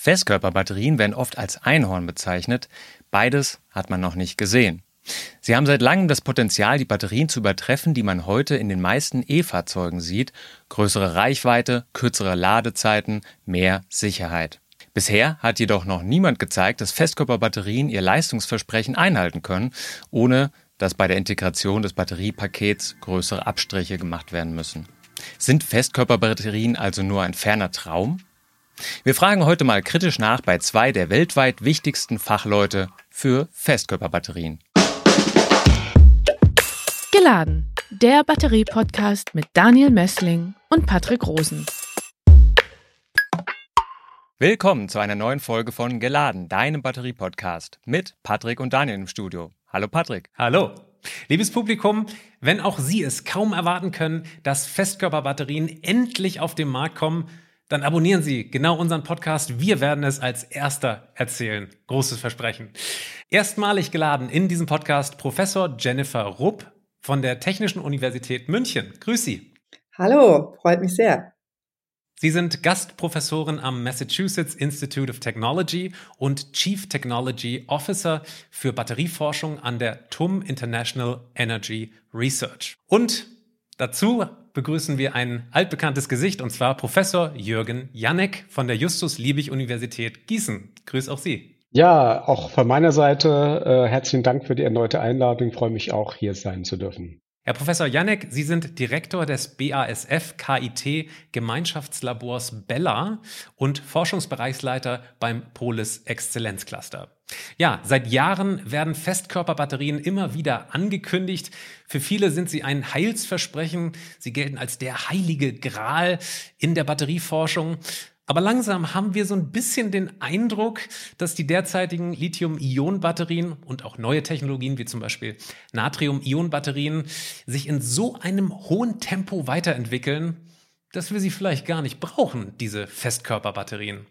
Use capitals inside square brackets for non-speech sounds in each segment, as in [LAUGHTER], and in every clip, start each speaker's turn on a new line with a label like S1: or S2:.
S1: Festkörperbatterien werden oft als Einhorn bezeichnet. Beides hat man noch nicht gesehen. Sie haben seit langem das Potenzial, die Batterien zu übertreffen, die man heute in den meisten E-Fahrzeugen sieht. Größere Reichweite, kürzere Ladezeiten, mehr Sicherheit. Bisher hat jedoch noch niemand gezeigt, dass Festkörperbatterien ihr Leistungsversprechen einhalten können, ohne dass bei der Integration des Batteriepakets größere Abstriche gemacht werden müssen. Sind Festkörperbatterien also nur ein ferner Traum? Wir fragen heute mal kritisch nach bei zwei der weltweit wichtigsten Fachleute für Festkörperbatterien.
S2: Geladen, der Batterie-Podcast mit Daniel Messling und Patrick Rosen.
S1: Willkommen zu einer neuen Folge von Geladen, deinem Batterie-Podcast mit Patrick und Daniel im Studio. Hallo Patrick.
S3: Hallo. Liebes Publikum, wenn auch Sie es kaum erwarten können, dass Festkörperbatterien endlich auf den Markt kommen, dann abonnieren Sie genau unseren Podcast. Wir werden es als erster erzählen. Großes Versprechen. Erstmalig geladen in diesem Podcast Professor Jennifer Rupp von der Technischen Universität München. Grüß Sie.
S4: Hallo, freut mich sehr.
S3: Sie sind Gastprofessorin am Massachusetts Institute of Technology und Chief Technology Officer für Batterieforschung an der TUM International Energy Research. Und dazu begrüßen wir ein altbekanntes Gesicht, und zwar Professor Jürgen Janek von der Justus-Liebig-Universität Gießen. Grüß auch Sie.
S5: Ja, auch von meiner Seite äh, herzlichen Dank für die erneute Einladung. Ich freue mich auch, hier sein zu dürfen.
S3: Herr Professor Janek, Sie sind Direktor des BASF KIT Gemeinschaftslabors Bella und Forschungsbereichsleiter beim Polis Exzellenzcluster. Ja, seit Jahren werden Festkörperbatterien immer wieder angekündigt. Für viele sind sie ein Heilsversprechen. Sie gelten als der heilige Gral in der Batterieforschung. Aber langsam haben wir so ein bisschen den Eindruck, dass die derzeitigen Lithium-Ionen-Batterien und auch neue Technologien wie zum Beispiel Natrium-Ionen-Batterien sich in so einem hohen Tempo weiterentwickeln, dass wir sie vielleicht gar nicht brauchen, diese Festkörperbatterien.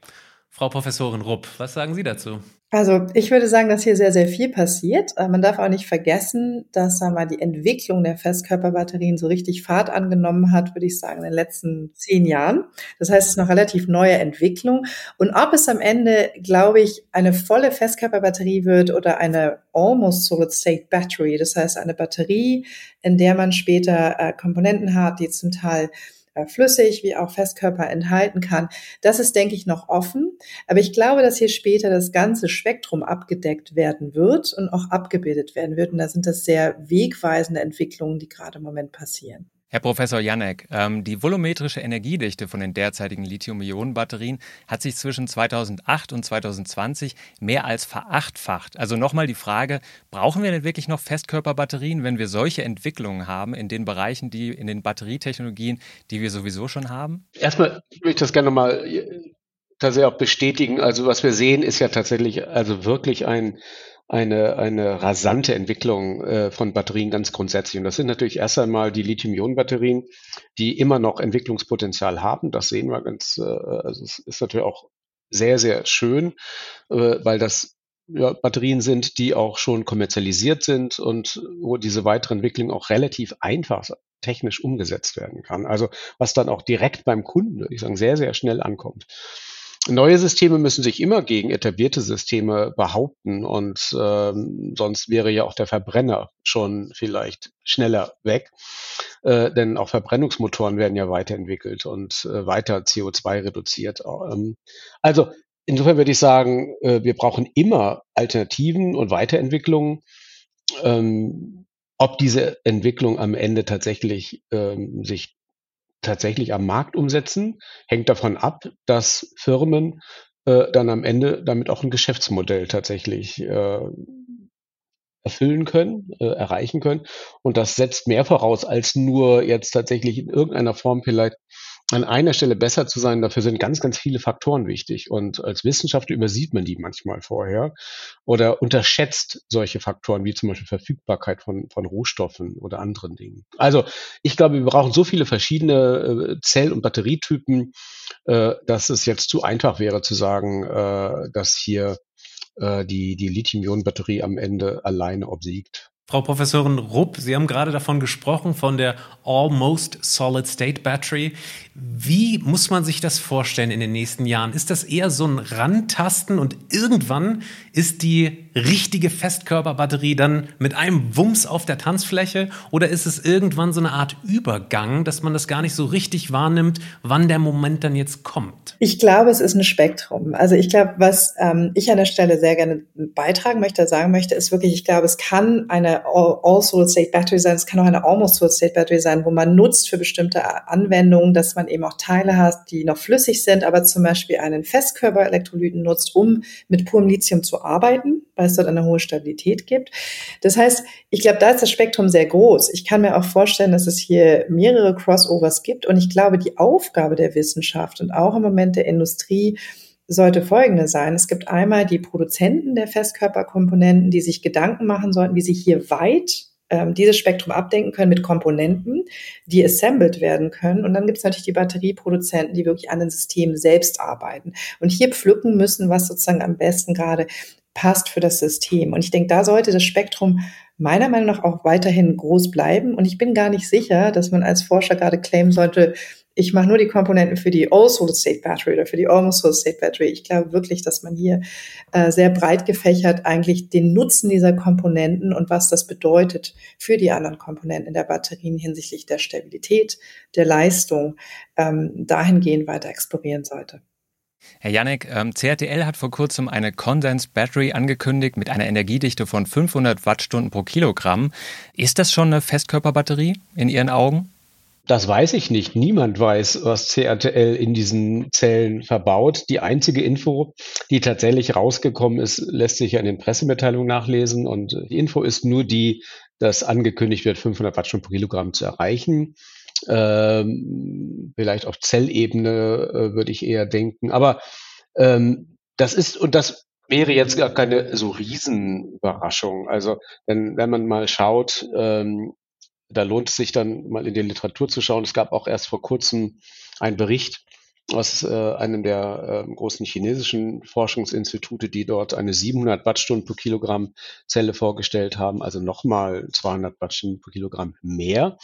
S3: Frau Professorin Rupp, was sagen Sie dazu?
S4: Also ich würde sagen, dass hier sehr, sehr viel passiert. Äh, man darf auch nicht vergessen, dass sagen die Entwicklung der Festkörperbatterien so richtig Fahrt angenommen hat, würde ich sagen, in den letzten zehn Jahren. Das heißt, es ist noch relativ neue Entwicklung. Und ob es am Ende, glaube ich, eine volle Festkörperbatterie wird oder eine almost solid state battery, das heißt eine Batterie, in der man später äh, Komponenten hat, die zum Teil flüssig wie auch Festkörper enthalten kann. Das ist, denke ich, noch offen. Aber ich glaube, dass hier später das ganze Spektrum abgedeckt werden wird und auch abgebildet werden wird. Und da sind das sehr wegweisende Entwicklungen, die gerade im Moment passieren.
S1: Herr Professor Janek, ähm, die volumetrische Energiedichte von den derzeitigen Lithium-Ionen-Batterien hat sich zwischen 2008 und 2020 mehr als verachtfacht. Also nochmal die Frage, brauchen wir denn wirklich noch Festkörperbatterien, wenn wir solche Entwicklungen haben in den Bereichen, die in den Batterietechnologien, die wir sowieso schon haben?
S5: Erstmal würde ich das gerne nochmal tatsächlich auch bestätigen. Also was wir sehen, ist ja tatsächlich also wirklich ein eine, eine rasante Entwicklung äh, von Batterien ganz grundsätzlich. Und das sind natürlich erst einmal die Lithium-Ionen-Batterien, die immer noch Entwicklungspotenzial haben. Das sehen wir ganz, äh, also es ist natürlich auch sehr, sehr schön, äh, weil das ja, Batterien sind, die auch schon kommerzialisiert sind und wo diese weitere Entwicklung auch relativ einfach technisch umgesetzt werden kann. Also was dann auch direkt beim Kunden, würde ich sagen, sehr, sehr schnell ankommt. Neue Systeme müssen sich immer gegen etablierte Systeme behaupten und ähm, sonst wäre ja auch der Verbrenner schon vielleicht schneller weg. Äh, denn auch Verbrennungsmotoren werden ja weiterentwickelt und äh, weiter CO2 reduziert. Ähm, also insofern würde ich sagen, äh, wir brauchen immer Alternativen und Weiterentwicklungen. Ähm, ob diese Entwicklung am Ende tatsächlich ähm, sich tatsächlich am Markt umsetzen, hängt davon ab, dass Firmen äh, dann am Ende damit auch ein Geschäftsmodell tatsächlich äh, erfüllen können, äh, erreichen können. Und das setzt mehr voraus, als nur jetzt tatsächlich in irgendeiner Form vielleicht an einer Stelle besser zu sein, dafür sind ganz, ganz viele Faktoren wichtig. Und als Wissenschaftler übersieht man die manchmal vorher oder unterschätzt solche Faktoren wie zum Beispiel Verfügbarkeit von, von Rohstoffen oder anderen Dingen. Also ich glaube, wir brauchen so viele verschiedene äh, Zell- und Batterietypen, äh, dass es jetzt zu einfach wäre zu sagen, äh, dass hier die, die Lithium-Ionen-Batterie am Ende alleine obsiegt.
S3: Frau Professorin Rupp, Sie haben gerade davon gesprochen, von der Almost Solid State Battery. Wie muss man sich das vorstellen in den nächsten Jahren? Ist das eher so ein Rantasten und irgendwann ist die richtige Festkörperbatterie dann mit einem Wumms auf der Tanzfläche? Oder ist es irgendwann so eine Art Übergang, dass man das gar nicht so richtig wahrnimmt, wann der Moment dann jetzt kommt?
S4: Ich glaube, es ist ein Spektrum. Also ich glaube, was ähm, ich an der Stelle sehr gerne beitragen möchte, sagen möchte, ist wirklich, ich glaube, es kann eine All-Solid-State-Battery sein, es kann auch eine Almost-Solid-State-Battery sein, wo man nutzt für bestimmte Anwendungen, dass man eben auch Teile hat, die noch flüssig sind, aber zum Beispiel einen Festkörperelektrolyten nutzt, um mit purem Lithium zu arbeiten, weil es dort eine hohe Stabilität gibt. Das heißt, ich glaube, da ist das Spektrum sehr groß. Ich kann mir auch vorstellen, dass es hier mehrere Crossovers gibt und ich glaube, die Aufgabe der Wissenschaft und auch im Moment der Industrie sollte folgende sein. Es gibt einmal die Produzenten der Festkörperkomponenten, die sich Gedanken machen sollten, wie sie hier weit ähm, dieses Spektrum abdenken können mit Komponenten, die assembled werden können. Und dann gibt es natürlich die Batterieproduzenten, die wirklich an den Systemen selbst arbeiten und hier pflücken müssen, was sozusagen am besten gerade passt für das System. Und ich denke, da sollte das Spektrum meiner Meinung nach auch weiterhin groß bleiben. Und ich bin gar nicht sicher, dass man als Forscher gerade claimen sollte, ich mache nur die Komponenten für die All-Solid-State-Battery oder für die Almost-Solid-State-Battery. Ich glaube wirklich, dass man hier äh, sehr breit gefächert eigentlich den Nutzen dieser Komponenten und was das bedeutet für die anderen Komponenten der Batterien hinsichtlich der Stabilität, der Leistung, ähm, dahingehend weiter explorieren sollte.
S1: Herr Janek, ähm, CRTL hat vor kurzem eine Condensed Battery angekündigt mit einer Energiedichte von 500 Wattstunden pro Kilogramm. Ist das schon eine Festkörperbatterie in Ihren Augen?
S5: Das weiß ich nicht. Niemand weiß, was CRTL in diesen Zellen verbaut. Die einzige Info, die tatsächlich rausgekommen ist, lässt sich ja in den Pressemitteilungen nachlesen. Und die Info ist nur die, dass angekündigt wird, 500 Wattstunden pro Kilogramm zu erreichen. Ähm, vielleicht auf Zellebene äh, würde ich eher denken. Aber ähm, das ist, und das wäre jetzt gar keine so Riesenüberraschung. Also, wenn, wenn man mal schaut, ähm, da lohnt es sich dann mal in die Literatur zu schauen. Es gab auch erst vor kurzem einen Bericht aus äh, einem der äh, großen chinesischen Forschungsinstitute, die dort eine 700 Wattstunden pro Kilogramm Zelle vorgestellt haben, also nochmal 200 Wattstunden pro Kilogramm mehr.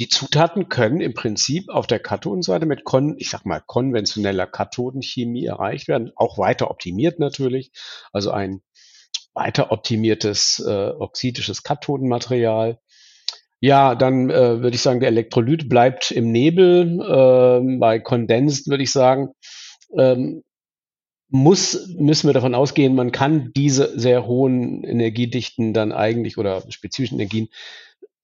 S5: Die Zutaten können im Prinzip auf der Kathodenseite mit, kon ich sag mal, konventioneller Kathodenchemie erreicht werden, auch weiter optimiert natürlich, also ein weiter optimiertes äh, oxidisches Kathodenmaterial ja, dann äh, würde ich sagen, der Elektrolyt bleibt im Nebel. Äh, bei Condensed würde ich sagen, ähm, muss, müssen wir davon ausgehen, man kann diese sehr hohen Energiedichten dann eigentlich oder spezifischen Energien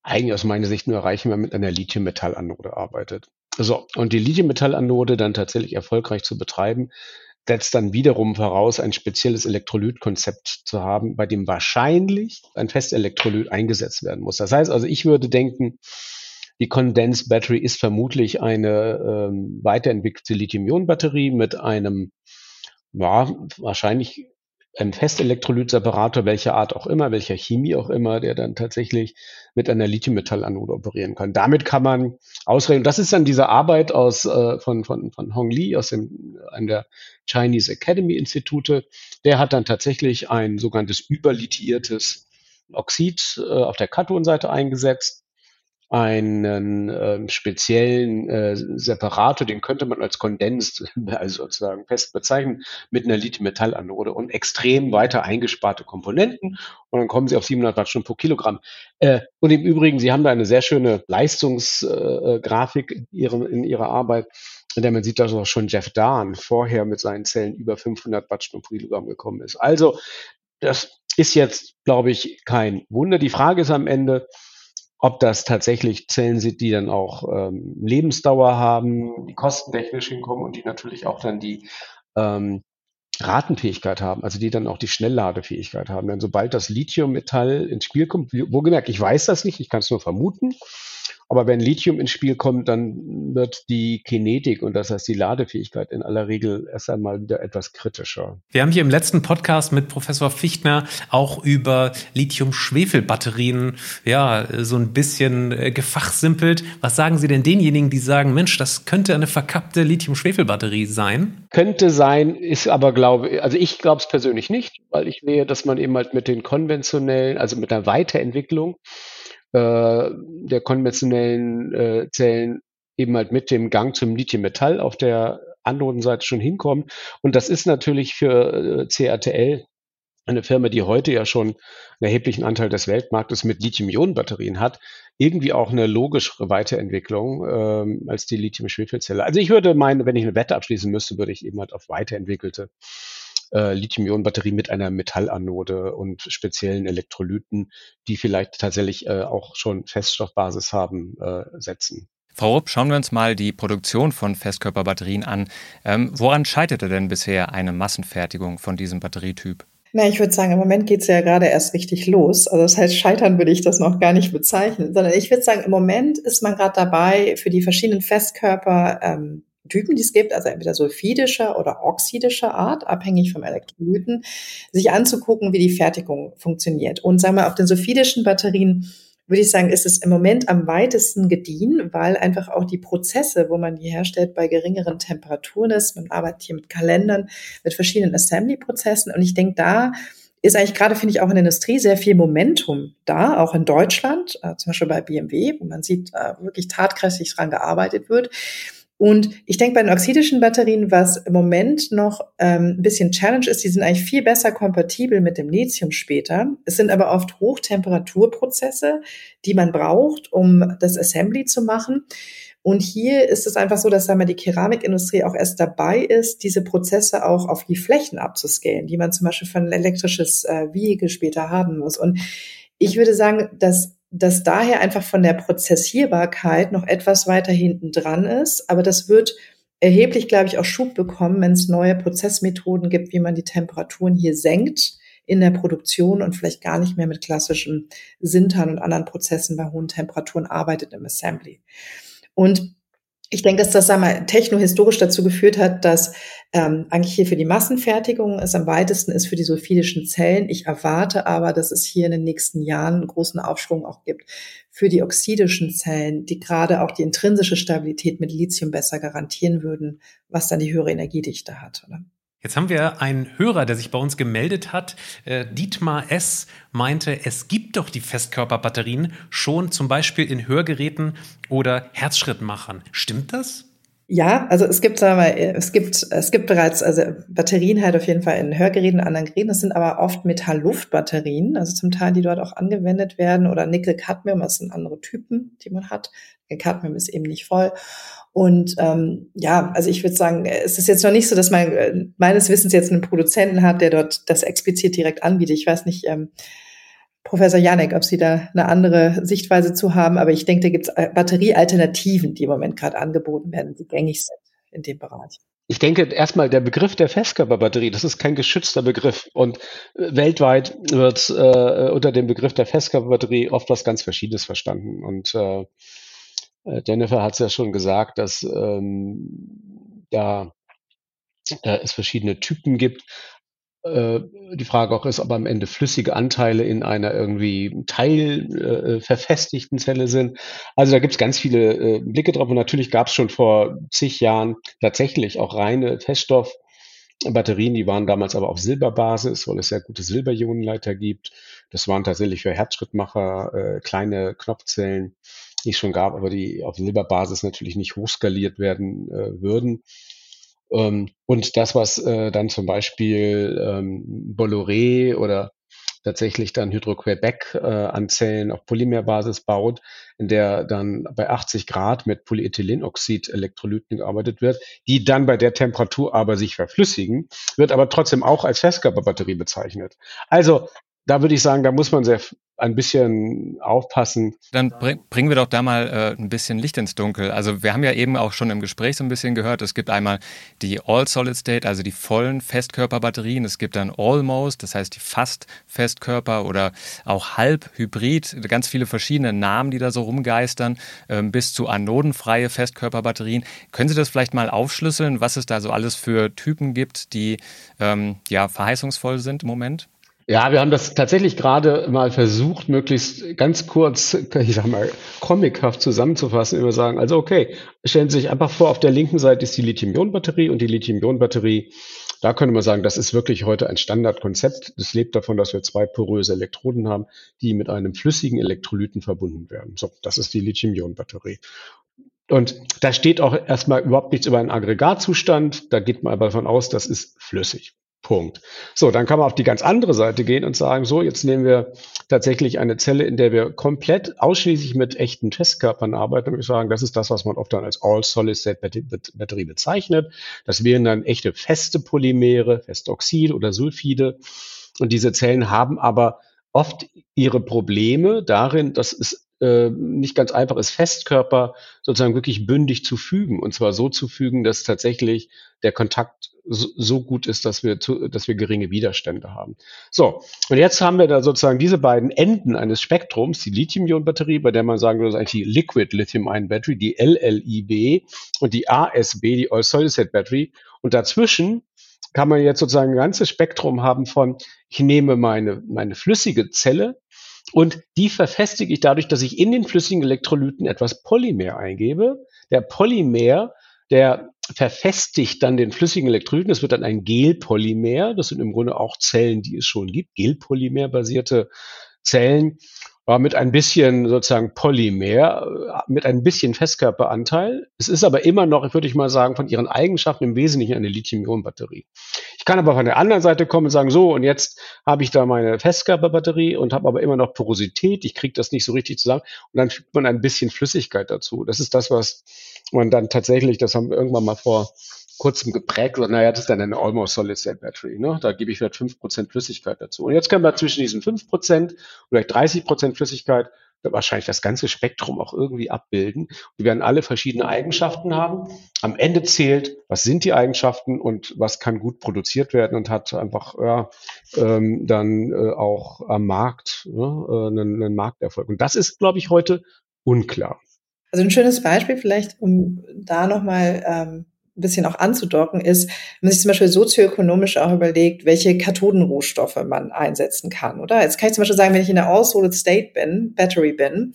S5: eigentlich aus meiner Sicht nur erreichen, wenn man mit einer Lithium-Metall-Anode arbeitet. So, und die Lithium-Metall-Anode dann tatsächlich erfolgreich zu betreiben, setzt dann wiederum voraus, ein spezielles Elektrolytkonzept zu haben, bei dem wahrscheinlich ein Festelektrolyt eingesetzt werden muss. Das heißt also, ich würde denken, die Condensed Battery ist vermutlich eine ähm, weiterentwickelte Lithium-Ionen-Batterie mit einem, ja, wahrscheinlich ein Festelektrolytseparator, welcher Art auch immer, welcher Chemie auch immer, der dann tatsächlich mit einer Lithium-Metall-Anode operieren kann. Damit kann man ausrechnen. Das ist dann diese Arbeit aus, äh, von, von, von Hong Li aus dem, einem der Chinese Academy Institute. Der hat dann tatsächlich ein sogenanntes überlitiertes Oxid äh, auf der Kathodenseite eingesetzt einen ähm, speziellen äh, Separator, den könnte man als Kondens, [LAUGHS] also sozusagen fest bezeichnen, mit einer Lithium-Metall-Anode und extrem weiter eingesparte Komponenten und dann kommen sie auf 700 Wattstunden pro Kilogramm. Äh, und im Übrigen, Sie haben da eine sehr schöne Leistungsgrafik äh, in, ihrem, in Ihrer Arbeit, in der man sieht, dass auch schon Jeff Dahn vorher mit seinen Zellen über 500 Wattstunden pro Kilogramm gekommen ist. Also das ist jetzt, glaube ich, kein Wunder. Die Frage ist am Ende, ob das tatsächlich Zellen sind, die dann auch ähm, Lebensdauer haben, die kostentechnisch hinkommen und die natürlich auch dann die ähm, Ratenfähigkeit haben, also die dann auch die Schnellladefähigkeit haben. Denn sobald das Lithiummetall ins Spiel kommt, wo gemerkt, ich weiß das nicht, ich kann es nur vermuten. Aber wenn Lithium ins Spiel kommt, dann wird die Kinetik und das heißt die Ladefähigkeit in aller Regel erst einmal wieder etwas kritischer.
S3: Wir haben hier im letzten Podcast mit Professor Fichtner auch über Lithium-Schwefel-Batterien ja so ein bisschen äh, gefachsimpelt. Was sagen Sie denn denjenigen, die sagen, Mensch, das könnte eine verkappte Lithium-Schwefel-Batterie sein?
S5: Könnte sein, ist aber glaube, also ich glaube es persönlich nicht, weil ich sehe, dass man eben halt mit den konventionellen, also mit der Weiterentwicklung äh, der konventionellen äh, Zellen eben halt mit dem Gang zum Lithium-Metall auf der anderen Seite schon hinkommt. Und das ist natürlich für äh, CATL eine Firma, die heute ja schon einen erheblichen Anteil des Weltmarktes mit Lithium-Ionen-Batterien hat, irgendwie auch eine logischere Weiterentwicklung ähm, als die Lithium-Schwefelzelle. Also ich würde meinen, wenn ich eine Wette abschließen müsste, würde ich eben halt auf weiterentwickelte äh, Lithium-Ionen-Batterie mit einer Metallanode und speziellen Elektrolyten, die vielleicht tatsächlich äh, auch schon Feststoffbasis haben, äh, setzen.
S1: Frau Rupp, schauen wir uns mal die Produktion von Festkörperbatterien an. Ähm, woran scheiterte denn bisher eine Massenfertigung von diesem Batterietyp?
S4: Na, ich würde sagen, im Moment geht es ja gerade erst richtig los. Also das heißt, scheitern würde ich das noch gar nicht bezeichnen, sondern ich würde sagen, im Moment ist man gerade dabei, für die verschiedenen Festkörper ähm, Typen, die es gibt, also entweder sulfidischer oder oxidischer Art, abhängig vom Elektrolyten, sich anzugucken, wie die Fertigung funktioniert. Und sagen wir, auf den sulfidischen Batterien würde ich sagen, ist es im Moment am weitesten gediehen, weil einfach auch die Prozesse, wo man die herstellt, bei geringeren Temperaturen ist. Man arbeitet hier mit Kalendern, mit verschiedenen Assembly-Prozessen. Und ich denke, da ist eigentlich gerade, finde ich, auch in der Industrie sehr viel Momentum da, auch in Deutschland, äh, zum Beispiel bei BMW, wo man sieht, äh, wirklich tatkräftig dran gearbeitet wird. Und ich denke bei den oxidischen Batterien, was im Moment noch ähm, ein bisschen Challenge ist, die sind eigentlich viel besser kompatibel mit dem Lithium später. Es sind aber oft Hochtemperaturprozesse, die man braucht, um das Assembly zu machen. Und hier ist es einfach so, dass sagen wir, die Keramikindustrie auch erst dabei ist, diese Prozesse auch auf die Flächen abzuscalen, die man zum Beispiel für ein elektrisches äh, Vehikel später haben muss. Und ich würde sagen, dass dass daher einfach von der Prozessierbarkeit noch etwas weiter hinten dran ist. Aber das wird erheblich, glaube ich, auch Schub bekommen, wenn es neue Prozessmethoden gibt, wie man die Temperaturen hier senkt in der Produktion und vielleicht gar nicht mehr mit klassischen Sintern und anderen Prozessen bei hohen Temperaturen arbeitet im Assembly. Und ich denke, dass das einmal technohistorisch dazu geführt hat, dass ähm, eigentlich hier für die Massenfertigung es am weitesten ist für die sulfidischen Zellen. Ich erwarte aber, dass es hier in den nächsten Jahren einen großen Aufschwung auch gibt für die oxidischen Zellen, die gerade auch die intrinsische Stabilität mit Lithium besser garantieren würden, was dann die höhere Energiedichte hat. Oder?
S3: Jetzt haben wir einen Hörer, der sich bei uns gemeldet hat. Äh, Dietmar S. meinte, es gibt doch die Festkörperbatterien schon zum Beispiel in Hörgeräten oder Herzschrittmachern. Stimmt das?
S4: Ja, also es gibt, sagen wir mal, es gibt, es gibt bereits, also Batterien halt auf jeden Fall in Hörgeräten, anderen Geräten. Das sind aber oft Metall-Luft-Batterien, also zum Teil, die dort auch angewendet werden oder Nickel-Cadmium, das sind andere Typen, die man hat. Cadmium ist eben nicht voll. Und ähm, ja, also ich würde sagen, es ist jetzt noch nicht so, dass man äh, meines Wissens jetzt einen Produzenten hat, der dort das explizit direkt anbietet. Ich weiß nicht, ähm, Professor Janek, ob Sie da eine andere Sichtweise zu haben, aber ich denke, da gibt es äh, Batteriealternativen, die im Moment gerade angeboten werden, die gängig sind in dem Bereich.
S5: Ich denke erstmal, der Begriff der Festkörperbatterie, das ist kein geschützter Begriff. Und äh, weltweit wird äh, unter dem Begriff der Festkörperbatterie oft was ganz Verschiedenes verstanden. Und äh, äh, Jennifer hat es ja schon gesagt, dass ähm, da äh, es verschiedene Typen gibt. Äh, die Frage auch ist, ob am Ende flüssige Anteile in einer irgendwie teilverfestigten äh, Zelle sind. Also da gibt es ganz viele äh, Blicke drauf. Und natürlich gab es schon vor zig Jahren tatsächlich auch reine Feststoffbatterien, die waren damals aber auf Silberbasis, weil es sehr gute Silberionenleiter gibt. Das waren tatsächlich für Herzschrittmacher äh, kleine Knopfzellen es schon gab, aber die auf Silberbasis natürlich nicht hochskaliert werden äh, würden. Ähm, und das, was äh, dann zum Beispiel ähm, Bolloré oder tatsächlich dann Hydro-Quebec äh, an Zellen auf Polymerbasis baut, in der dann bei 80 Grad mit Polyethylenoxid-Elektrolyten gearbeitet wird, die dann bei der Temperatur aber sich verflüssigen, wird aber trotzdem auch als Festkörperbatterie bezeichnet. Also da würde ich sagen, da muss man sehr ein bisschen aufpassen.
S1: Dann bring, bringen wir doch da mal äh, ein bisschen Licht ins Dunkel. Also wir haben ja eben auch schon im Gespräch so ein bisschen gehört, es gibt einmal die All-Solid-State, also die vollen Festkörperbatterien. Es gibt dann Almost, das heißt die fast Festkörper oder auch Halb-Hybrid, ganz viele verschiedene Namen, die da so rumgeistern, äh, bis zu anodenfreie Festkörperbatterien. Können Sie das vielleicht mal aufschlüsseln, was es da so alles für Typen gibt, die ähm, ja verheißungsvoll sind im Moment?
S5: Ja, wir haben das tatsächlich gerade mal versucht, möglichst ganz kurz, ich sag mal, comichaft zusammenzufassen, immer sagen, also okay, stellen Sie sich einfach vor, auf der linken Seite ist die Lithium-Ionen-Batterie und die Lithium-Ionen-Batterie, da könnte man sagen, das ist wirklich heute ein Standardkonzept. Das lebt davon, dass wir zwei poröse Elektroden haben, die mit einem flüssigen Elektrolyten verbunden werden. So, das ist die Lithium-Ionen-Batterie. Und da steht auch erstmal überhaupt nichts über einen Aggregatzustand. Da geht man aber davon aus, das ist flüssig. Punkt. So, dann kann man auf die ganz andere Seite gehen und sagen, so, jetzt nehmen wir tatsächlich eine Zelle, in der wir komplett ausschließlich mit echten Testkörpern arbeiten. Und wir sagen, das ist das, was man oft dann als All-Solid-State-Batterie bezeichnet. Das wären dann echte feste Polymere, feste Oxide oder Sulfide. Und diese Zellen haben aber oft ihre Probleme darin, dass es äh, nicht ganz einfach ist, Festkörper sozusagen wirklich bündig zu fügen. Und zwar so zu fügen, dass tatsächlich der Kontakt so, so gut ist, dass wir, zu, dass wir geringe Widerstände haben. So, und jetzt haben wir da sozusagen diese beiden Enden eines Spektrums, die Lithium-Ionen-Batterie, bei der man sagen würde, das ist eigentlich die Liquid Lithium-Ion Battery, die LLIB und die ASB, die All-Solid-State-Battery. Und dazwischen kann man jetzt sozusagen ein ganzes Spektrum haben von, ich nehme meine, meine flüssige Zelle, und die verfestige ich dadurch, dass ich in den flüssigen Elektrolyten etwas Polymer eingebe. Der Polymer, der verfestigt dann den flüssigen Elektrolyten. Das wird dann ein Gelpolymer. Das sind im Grunde auch Zellen, die es schon gibt. Gelpolymer-basierte Zellen mit ein bisschen sozusagen Polymer, mit ein bisschen Festkörperanteil. Es ist aber immer noch, würde ich mal sagen, von ihren Eigenschaften im Wesentlichen eine Lithium-Ionen-Batterie. Kann aber von der anderen Seite kommen und sagen, so, und jetzt habe ich da meine Festkörperbatterie und habe aber immer noch Porosität. Ich kriege das nicht so richtig zusammen. Und dann fügt man ein bisschen Flüssigkeit dazu. Das ist das, was man dann tatsächlich, das haben wir irgendwann mal vor kurzem geprägt und naja, das ist dann eine Almost Solid State Battery. Ne? Da gebe ich vielleicht 5% Flüssigkeit dazu. Und jetzt können wir zwischen diesen 5% oder 30% Flüssigkeit wahrscheinlich das ganze Spektrum auch irgendwie abbilden. Wir werden alle verschiedene Eigenschaften haben. Am Ende zählt, was sind die Eigenschaften und was kann gut produziert werden und hat einfach ja, ähm, dann äh, auch am Markt ne, äh, einen, einen Markterfolg. Und das ist, glaube ich, heute unklar.
S4: Also ein schönes Beispiel vielleicht, um da nochmal ähm, bisschen auch anzudocken, ist, wenn man sich zum Beispiel sozioökonomisch auch überlegt, welche Kathodenrohstoffe man einsetzen kann, oder? Jetzt kann ich zum Beispiel sagen, wenn ich in der All-Solid State bin, Battery bin,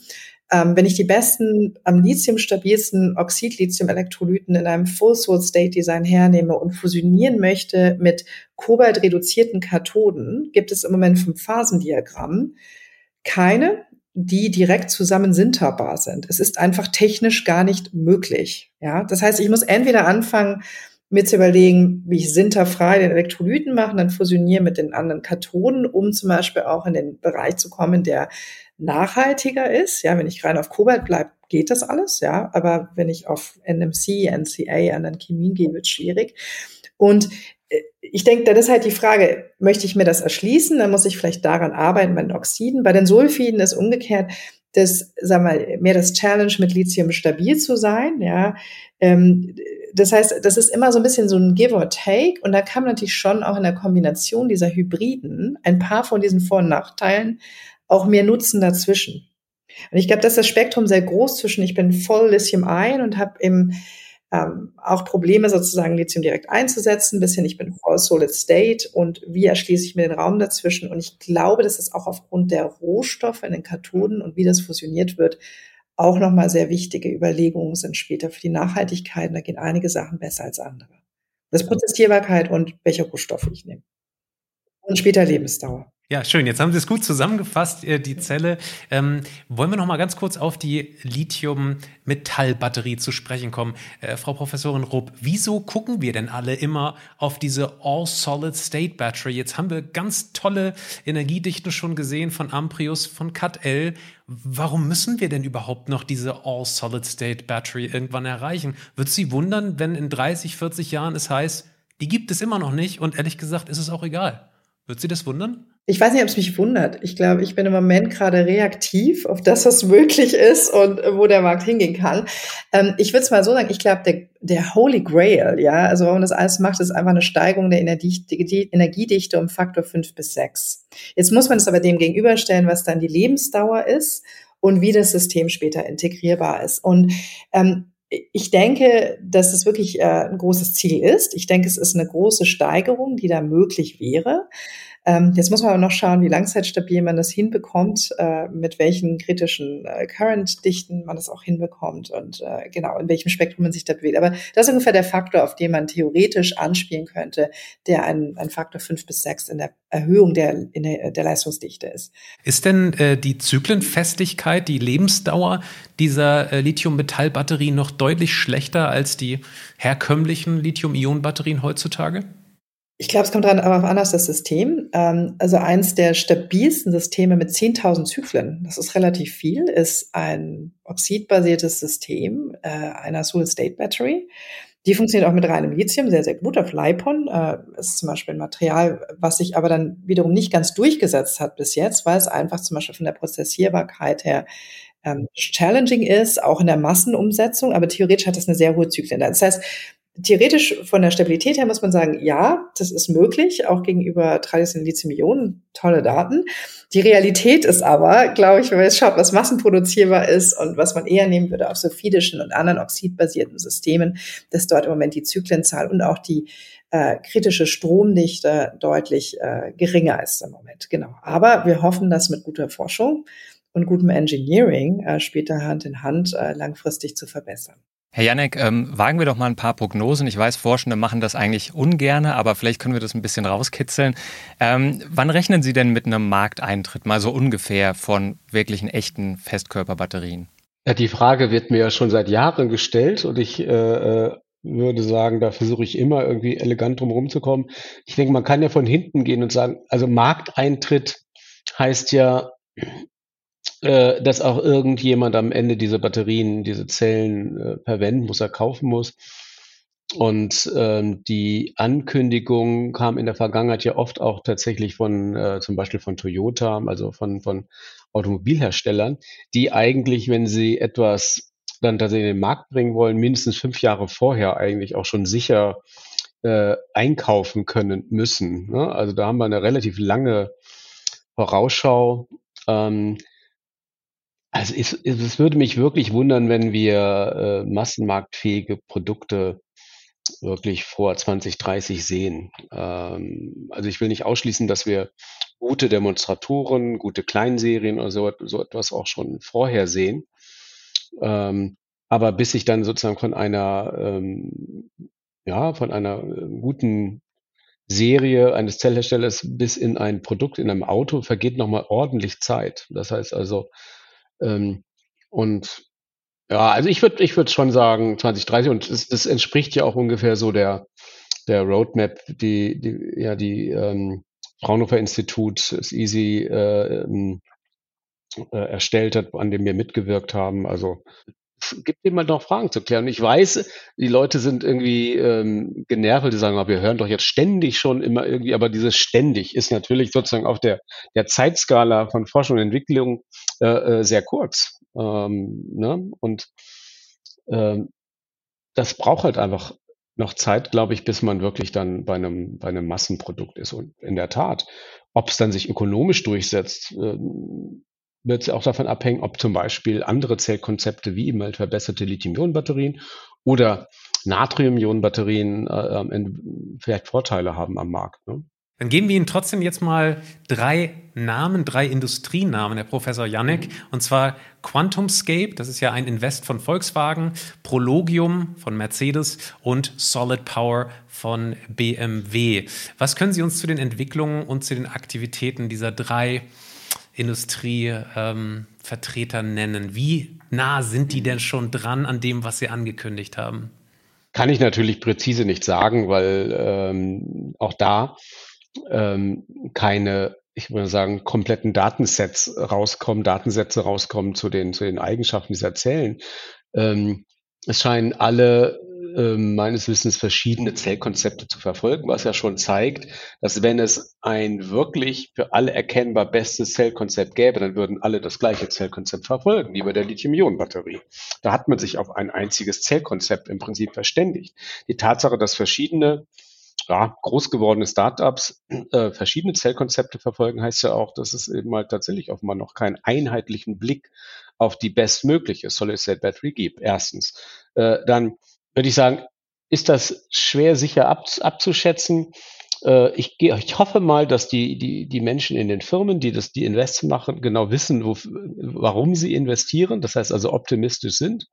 S4: ähm, wenn ich die besten, am Lithium stabilsten Oxid-Lithium-Elektrolyten in einem Full-Solid-State-Design hernehme und fusionieren möchte mit kobalt-reduzierten Kathoden, gibt es im Moment fünf Phasendiagramm. Keine die direkt zusammen sinterbar sind. Es ist einfach technisch gar nicht möglich. Ja, das heißt, ich muss entweder anfangen, mir zu überlegen, wie ich sinterfrei den Elektrolyten mache, dann fusioniere mit den anderen Kathoden, um zum Beispiel auch in den Bereich zu kommen, der nachhaltiger ist. Ja, wenn ich rein auf Kobalt bleibe, geht das alles. Ja, aber wenn ich auf NMC, NCA, anderen Chemien gehe, wird schwierig. Und ich denke, dann ist halt die Frage, möchte ich mir das erschließen? Dann muss ich vielleicht daran arbeiten bei den Oxiden. Bei den Sulfiden ist umgekehrt das, sagen wir, mehr das Challenge, mit Lithium stabil zu sein, ja. Ähm, das heißt, das ist immer so ein bisschen so ein Give or Take und da kann man natürlich schon auch in der Kombination dieser Hybriden ein paar von diesen Vor- und Nachteilen auch mehr nutzen dazwischen. Und ich glaube, dass das Spektrum sehr groß zwischen ich bin voll Lithium ein und habe im ähm, auch Probleme sozusagen Lithium direkt einzusetzen, bis hin ich bin voll Solid State und wie erschließe ich mir den Raum dazwischen. Und ich glaube, dass es auch aufgrund der Rohstoffe in den Kathoden und wie das fusioniert wird, auch nochmal sehr wichtige Überlegungen sind später für die Nachhaltigkeit. Und da gehen einige Sachen besser als andere. Das Prozessierbarkeit und welche Rohstoffe ich nehme. Und später Lebensdauer.
S3: Ja, schön. Jetzt haben Sie es gut zusammengefasst, äh, die Zelle. Ähm, wollen wir noch mal ganz kurz auf die Lithium-Metall-Batterie zu sprechen kommen? Äh, Frau Professorin Rupp, wieso gucken wir denn alle immer auf diese All-Solid-State-Battery? Jetzt haben wir ganz tolle Energiedichten schon gesehen von Amprius, von CAT-L. Warum müssen wir denn überhaupt noch diese All-Solid-State-Battery irgendwann erreichen? Wird Sie wundern, wenn in 30, 40 Jahren es heißt, die gibt es immer noch nicht und ehrlich gesagt ist es auch egal? Wird Sie das wundern?
S4: Ich weiß nicht, ob es mich wundert. Ich glaube, ich bin im Moment gerade reaktiv auf das, was möglich ist und wo der Markt hingehen kann. Ähm, ich würde es mal so sagen, ich glaube, der, der Holy Grail, ja, also warum das alles macht, ist einfach eine Steigerung der Energiedichte um Faktor fünf bis sechs. Jetzt muss man es aber dem gegenüberstellen, was dann die Lebensdauer ist und wie das System später integrierbar ist. Und ähm, ich denke, dass es wirklich äh, ein großes Ziel ist. Ich denke, es ist eine große Steigerung, die da möglich wäre. Ähm, jetzt muss man aber noch schauen, wie langzeitstabil man das hinbekommt, äh, mit welchen kritischen äh, Current-Dichten man das auch hinbekommt und äh, genau, in welchem Spektrum man sich da bewegt. Aber das ist ungefähr der Faktor, auf den man theoretisch anspielen könnte, der ein, ein Faktor fünf bis sechs in der Erhöhung der, in der, der Leistungsdichte ist.
S3: Ist denn äh, die Zyklenfestigkeit, die Lebensdauer dieser äh, Lithium-Metall-Batterien noch deutlich schlechter als die herkömmlichen Lithium-Ionen-Batterien heutzutage?
S4: Ich glaube, es kommt darauf an, dass das System, ähm, also eins der stabilsten Systeme mit 10.000 Zyklen, das ist relativ viel, ist ein oxidbasiertes System äh, einer Solid-State-Battery. Die funktioniert auch mit reinem Lithium sehr, sehr gut. Auf Lipon äh, ist zum Beispiel ein Material, was sich aber dann wiederum nicht ganz durchgesetzt hat bis jetzt, weil es einfach zum Beispiel von der Prozessierbarkeit her ähm, challenging ist, auch in der Massenumsetzung, aber theoretisch hat es eine sehr hohe Zyklen. Das heißt, Theoretisch von der Stabilität her muss man sagen, ja, das ist möglich, auch gegenüber traditionellen Lithium-Ionen, tolle Daten. Die Realität ist aber, glaube ich, wenn man jetzt schaut, was massenproduzierbar ist und was man eher nehmen würde auf sophidischen und anderen oxidbasierten Systemen, dass dort im Moment die Zyklenzahl und auch die äh, kritische Stromdichte deutlich äh, geringer ist im Moment. Genau. Aber wir hoffen, dass mit guter Forschung und gutem Engineering äh, später Hand in Hand äh, langfristig zu verbessern.
S1: Herr Janek, ähm, wagen wir doch mal ein paar Prognosen. Ich weiß, Forschende machen das eigentlich ungerne, aber vielleicht können wir das ein bisschen rauskitzeln. Ähm, wann rechnen Sie denn mit einem Markteintritt, mal so ungefähr von wirklichen echten Festkörperbatterien?
S5: Ja, die Frage wird mir ja schon seit Jahren gestellt und ich äh, äh würde sagen, da versuche ich immer irgendwie elegant drum rumzukommen. Ich denke, man kann ja von hinten gehen und sagen, also Markteintritt heißt ja, äh, dass auch irgendjemand am Ende diese Batterien, diese Zellen äh, verwenden muss, er kaufen muss. Und ähm, die Ankündigung kam in der Vergangenheit ja oft auch tatsächlich von äh, zum Beispiel von Toyota, also von, von Automobilherstellern, die eigentlich, wenn sie etwas dann tatsächlich in den Markt bringen wollen, mindestens fünf Jahre vorher eigentlich auch schon sicher äh, einkaufen können müssen. Ne? Also da haben wir eine relativ lange Vorausschau. Ähm, also es, es würde mich wirklich wundern, wenn wir äh, massenmarktfähige Produkte wirklich vor 2030 sehen. Ähm, also ich will nicht ausschließen, dass wir gute Demonstratoren, gute Kleinserien oder so, so etwas auch schon vorher sehen. Ähm, aber bis ich dann sozusagen von einer, ähm, ja, von einer äh, guten Serie eines Zellherstellers bis in ein Produkt in einem Auto vergeht nochmal ordentlich Zeit. Das heißt also, ähm, und ja, also ich würde ich würde schon sagen 2030 und das, das entspricht ja auch ungefähr so der, der Roadmap, die, die ja die ähm, Fraunhofer Institut, das EASY äh, ähm, äh, erstellt hat, an dem wir mitgewirkt haben. Also gibt immer noch Fragen zu klären. Ich weiß, die Leute sind irgendwie ähm, genervt, die sagen, wir hören doch jetzt ständig schon immer irgendwie, aber dieses ständig ist natürlich sozusagen auf der, der Zeitskala von Forschung und Entwicklung äh, äh, sehr kurz. Ähm, ne? Und ähm, das braucht halt einfach noch Zeit, glaube ich, bis man wirklich dann bei einem, bei einem Massenprodukt ist. Und in der Tat, ob es dann sich ökonomisch durchsetzt, äh, wird es auch davon abhängen, ob zum Beispiel andere Zellkonzepte wie eben halt verbesserte Lithium-Ionen-Batterien oder Natrium-Ionen-Batterien äh, vielleicht Vorteile haben am Markt. Ne?
S3: Dann geben wir Ihnen trotzdem jetzt mal drei Namen, drei Industrienamen, Herr Professor Janek. Und zwar QuantumScape, das ist ja ein Invest von Volkswagen, Prologium von Mercedes und Solid Power von BMW. Was können Sie uns zu den Entwicklungen und zu den Aktivitäten dieser drei Industrievertreter ähm, nennen. Wie nah sind die denn schon dran an dem, was sie angekündigt haben?
S5: Kann ich natürlich präzise nicht sagen, weil ähm, auch da ähm, keine, ich würde sagen, kompletten Datensets rauskommen, Datensätze rauskommen zu den, zu den Eigenschaften dieser Zellen. Ähm, es scheinen alle äh, meines Wissens verschiedene Zellkonzepte zu verfolgen, was ja schon zeigt, dass wenn es ein wirklich für alle erkennbar bestes Zellkonzept gäbe, dann würden alle das gleiche Zellkonzept verfolgen, wie bei der Lithium-Ionen-Batterie. Da hat man sich auf ein einziges Zellkonzept im Prinzip verständigt. Die Tatsache, dass verschiedene ja, groß gewordene Startups äh, verschiedene Zellkonzepte verfolgen, heißt ja auch, dass es eben mal tatsächlich offenbar noch keinen einheitlichen Blick auf die bestmögliche Solid-State Battery gibt. Erstens. Äh, dann würde ich sagen, ist das schwer sicher ab, abzuschätzen. Äh, ich, ich hoffe mal, dass die, die, die Menschen in den Firmen, die das, die Invest machen, genau wissen, wo, warum sie investieren. Das heißt also optimistisch sind.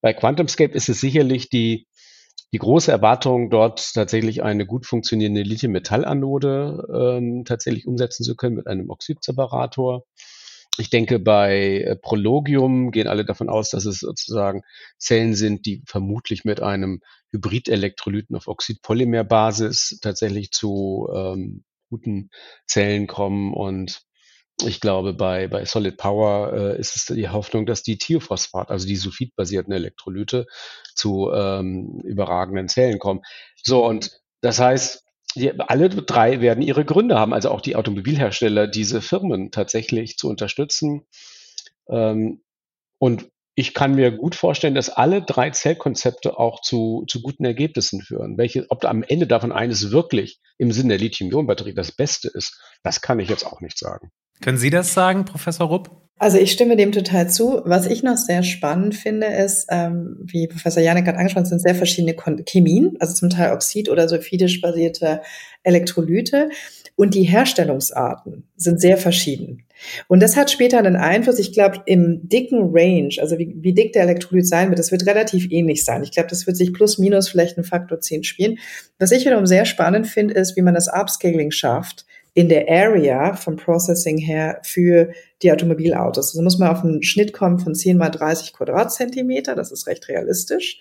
S5: Bei QuantumScape ist es sicherlich die, die große Erwartung, dort tatsächlich eine gut funktionierende Lithium-Metall-Anode ähm, tatsächlich umsetzen zu können mit einem Oxidseparator. Ich denke, bei äh, Prologium gehen alle davon aus, dass es sozusagen Zellen sind, die vermutlich mit einem Hybrid-Elektrolyten auf Oxidpolymerbasis tatsächlich zu ähm, guten Zellen kommen und ich glaube, bei, bei Solid Power äh, ist es die Hoffnung, dass die Thiophosphat, also die sulfidbasierten Elektrolyte, zu ähm, überragenden Zellen kommen. So, und das heißt, die, alle drei werden ihre Gründe haben, also auch die Automobilhersteller, diese Firmen tatsächlich zu unterstützen. Ähm, und ich kann mir gut vorstellen, dass alle drei Zellkonzepte auch zu, zu guten Ergebnissen führen. Welche, ob am Ende davon eines wirklich im Sinne der Lithium-Ionen-Batterie das Beste ist, das kann ich jetzt auch nicht sagen.
S3: Können Sie das sagen, Professor Rupp?
S4: Also ich stimme dem total zu. Was ich noch sehr spannend finde, ist, ähm, wie Professor Janik hat angesprochen, sind sehr verschiedene Chemien, also zum Teil Oxid- oder sulfidisch basierte Elektrolyte. Und die Herstellungsarten sind sehr verschieden. Und das hat später einen Einfluss, ich glaube, im dicken Range, also wie, wie dick der Elektrolyt sein wird, das wird relativ ähnlich sein. Ich glaube, das wird sich plus minus vielleicht einen Faktor 10 spielen. Was ich wiederum sehr spannend finde, ist, wie man das Upscaling schafft in der Area vom Processing her für die Automobilautos. Also muss man auf einen Schnitt kommen von 10 mal 30 Quadratzentimeter. Das ist recht realistisch.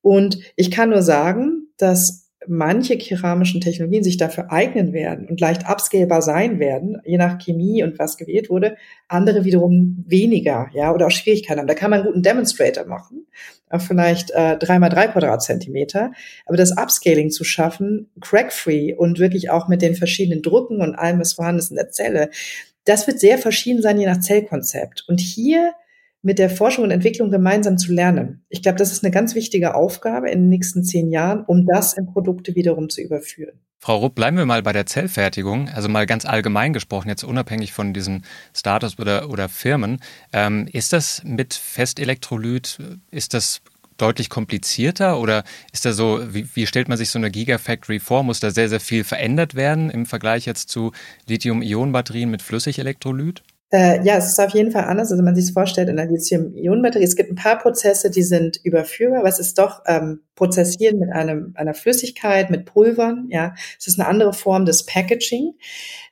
S4: Und ich kann nur sagen, dass manche keramischen Technologien sich dafür eignen werden und leicht upscalbar sein werden, je nach Chemie und was gewählt wurde, andere wiederum weniger, ja, oder auch Schwierigkeiten haben. Da kann man einen guten Demonstrator machen, vielleicht äh, drei mal drei Quadratzentimeter, aber das Upscaling zu schaffen, crack-free und wirklich auch mit den verschiedenen Drucken und allem, was vorhanden ist in der Zelle, das wird sehr verschieden sein, je nach Zellkonzept. Und hier mit der Forschung und Entwicklung gemeinsam zu lernen. Ich glaube, das ist eine ganz wichtige Aufgabe in den nächsten zehn Jahren, um das in Produkte wiederum zu überführen.
S1: Frau Rupp, bleiben wir mal bei der Zellfertigung, also mal ganz allgemein gesprochen, jetzt unabhängig von diesen Startups oder, oder Firmen. Ähm, ist das mit Festelektrolyt, ist das deutlich komplizierter oder ist da so, wie, wie stellt man sich so eine Gigafactory vor? Muss da sehr, sehr viel verändert werden im Vergleich jetzt zu Lithium-Ionen-Batterien mit Flüssigelektrolyt?
S4: Äh, ja, es ist auf jeden Fall anders, als man sich vorstellt in einer Lithium-Ionen-Batterie. Es gibt ein paar Prozesse, die sind überführbar, aber es ist doch ähm, Prozessieren mit einem, einer Flüssigkeit, mit Pulvern. Ja, es ist eine andere Form des Packaging.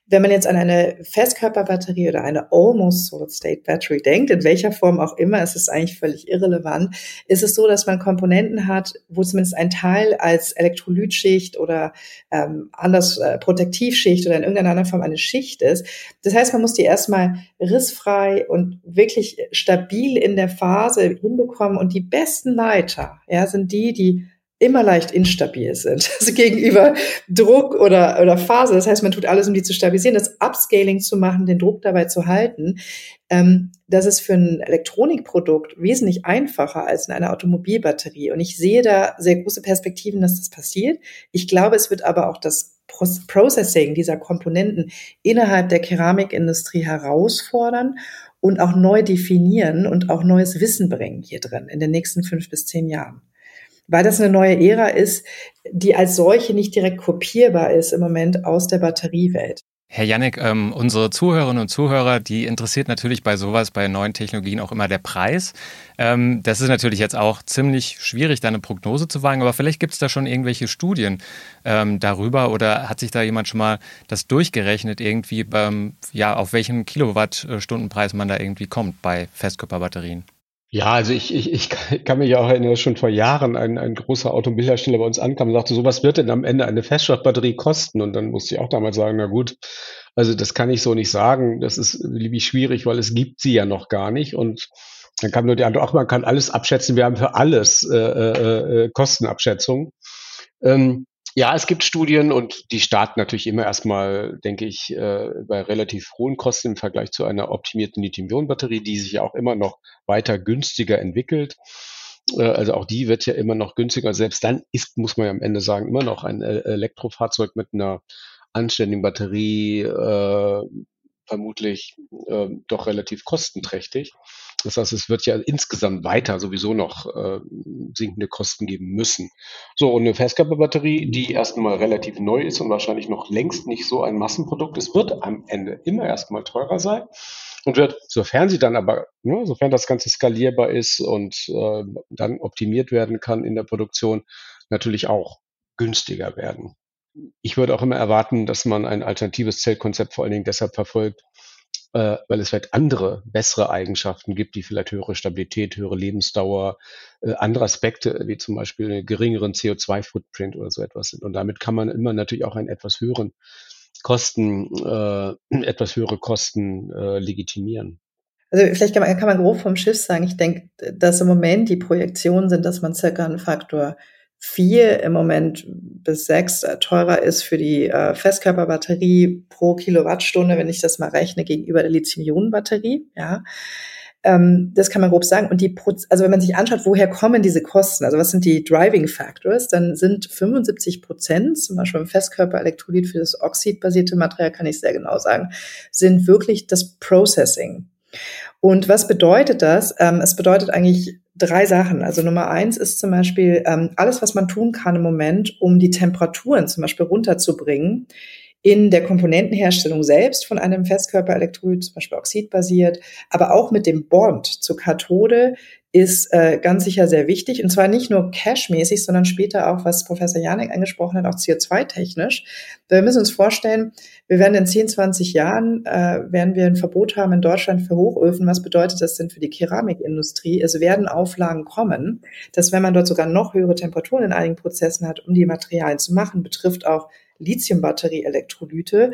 S4: Wenn man jetzt an eine Festkörperbatterie oder eine Almost Solid State Battery denkt, in welcher Form auch immer, ist es eigentlich völlig irrelevant, ist es so, dass man Komponenten hat, wo zumindest ein Teil als Elektrolytschicht oder ähm, anders äh, Protektivschicht oder in irgendeiner anderen Form eine Schicht ist. Das heißt, man muss die erstmal rissfrei und wirklich stabil in der Phase hinbekommen und die besten Leiter, ja, sind die, die immer leicht instabil sind, [LAUGHS] also gegenüber Druck oder, oder Phase. Das heißt, man tut alles, um die zu stabilisieren, das Upscaling zu machen, den Druck dabei zu halten. Ähm, das ist für ein Elektronikprodukt wesentlich einfacher als in einer Automobilbatterie. Und ich sehe da sehr große Perspektiven, dass das passiert. Ich glaube, es wird aber auch das Processing dieser Komponenten innerhalb der Keramikindustrie herausfordern und auch neu definieren und auch neues Wissen bringen hier drin in den nächsten fünf bis zehn Jahren weil das eine neue Ära ist, die als solche nicht direkt kopierbar ist im Moment aus der Batteriewelt.
S1: Herr Janik, ähm, unsere Zuhörerinnen und Zuhörer, die interessiert natürlich bei sowas, bei neuen Technologien auch immer der Preis. Ähm, das ist natürlich jetzt auch ziemlich schwierig, da eine Prognose zu wagen, aber vielleicht gibt es da schon irgendwelche Studien ähm, darüber oder hat sich da jemand schon mal das durchgerechnet, irgendwie, beim, ja, auf welchen Kilowattstundenpreis man da irgendwie kommt bei Festkörperbatterien?
S5: Ja, also ich, ich, ich [LAUGHS] kann mich auch erinnern, dass schon vor Jahren ein, ein großer Automobilhersteller bei uns ankam und sagte, so was wird denn am Ende eine Feststoffbatterie kosten? Und dann musste ich auch damals sagen, na gut, also das kann ich so nicht sagen. Das ist liebig schwierig, weil es gibt sie ja noch gar nicht. Und Dann kam nur die Antwort, ach, man kann alles abschätzen, wir haben für alles äh, äh, äh Kostenabschätzung. Ähm, ja, es gibt Studien und die starten natürlich immer erstmal, denke ich, äh, bei relativ hohen Kosten im Vergleich zu einer optimierten Lithium-Ionen-Batterie, die sich ja auch immer noch weiter günstiger entwickelt. Äh, also auch die wird ja immer noch günstiger. Selbst dann ist, muss man ja am Ende sagen, immer noch ein äh, Elektrofahrzeug mit einer anständigen Batterie, äh, vermutlich äh, doch relativ kostenträchtig. Das heißt, es wird ja insgesamt weiter sowieso noch äh, sinkende Kosten geben müssen. So, und eine Festkörperbatterie, die erstmal relativ neu ist und wahrscheinlich noch längst nicht so ein Massenprodukt ist, wird am Ende immer erstmal teurer sein und wird, sofern sie dann aber, ne, sofern das Ganze skalierbar ist und äh, dann optimiert werden kann in der Produktion, natürlich auch günstiger werden ich würde auch immer erwarten, dass man ein alternatives Zellkonzept vor allen Dingen deshalb verfolgt, äh, weil es vielleicht andere, bessere Eigenschaften gibt, die vielleicht höhere Stabilität, höhere Lebensdauer, äh, andere Aspekte, wie zum Beispiel einen geringeren CO2-Footprint oder so etwas sind. Und damit kann man immer natürlich auch einen etwas höheren Kosten, äh, [CLEARS THROAT] etwas höhere Kosten äh, legitimieren.
S4: Also vielleicht kann man, kann man grob vom Schiff sagen, ich denke, dass im Moment die Projektionen sind, dass man circa einen Faktor vier im Moment bis sechs äh, teurer ist für die äh, Festkörperbatterie pro Kilowattstunde, wenn ich das mal rechne, gegenüber der Lithium-Ionen-Batterie. Ja. Ähm, das kann man grob sagen. Und die, also wenn man sich anschaut, woher kommen diese Kosten, also was sind die Driving Factors, dann sind 75 Prozent, zum Beispiel im Festkörperelektrolyt für das oxidbasierte Material, kann ich sehr genau sagen, sind wirklich das Processing. Und was bedeutet das? Ähm, es bedeutet eigentlich drei Sachen. Also Nummer eins ist zum Beispiel ähm, alles, was man tun kann im Moment, um die Temperaturen zum Beispiel runterzubringen in der Komponentenherstellung selbst von einem Festkörperelektrolyt, zum Beispiel oxidbasiert, aber auch mit dem Bond zur Kathode ist äh, ganz sicher sehr wichtig. Und zwar nicht nur cash-mäßig, sondern später auch, was Professor Janik angesprochen hat, auch CO2-technisch. Wir müssen uns vorstellen, wir werden in 10, 20 Jahren, äh, werden wir ein Verbot haben in Deutschland für Hochöfen. Was bedeutet das denn für die Keramikindustrie? Es werden Auflagen kommen, dass wenn man dort sogar noch höhere Temperaturen in einigen Prozessen hat, um die Materialien zu machen, betrifft auch Lithiumbatterie-Elektrolyte,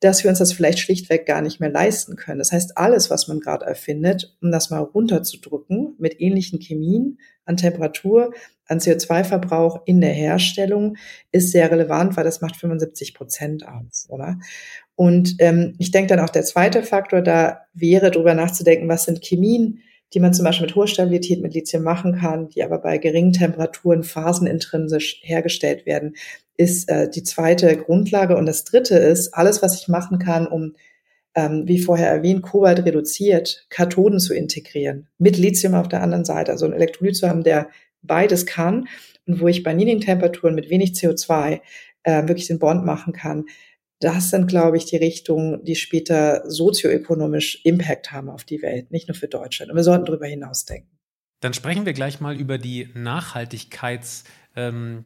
S4: dass wir uns das vielleicht schlichtweg gar nicht mehr leisten können. Das heißt, alles, was man gerade erfindet, um das mal runterzudrücken, mit ähnlichen Chemien, an Temperatur, an CO2-Verbrauch in der Herstellung, ist sehr relevant, weil das macht 75 Prozent aus, oder? Und ähm, ich denke dann auch der zweite Faktor da wäre, darüber nachzudenken, was sind Chemien, die man zum Beispiel mit hoher Stabilität mit Lithium machen kann, die aber bei geringen Temperaturen phasenintrinsisch hergestellt werden, ist äh, die zweite Grundlage. Und das dritte ist, alles, was ich machen kann, um, ähm, wie vorher erwähnt, Kobalt reduziert, Kathoden zu integrieren, mit Lithium auf der anderen Seite. Also ein Elektrolyt zu haben, der beides kann und wo ich bei niedrigen Temperaturen mit wenig CO2 äh, wirklich den Bond machen kann. Das sind, glaube ich, die Richtungen, die später sozioökonomisch Impact haben auf die Welt, nicht nur für Deutschland. Und wir sollten darüber hinausdenken.
S3: Dann sprechen wir gleich mal über die Nachhaltigkeits- ähm,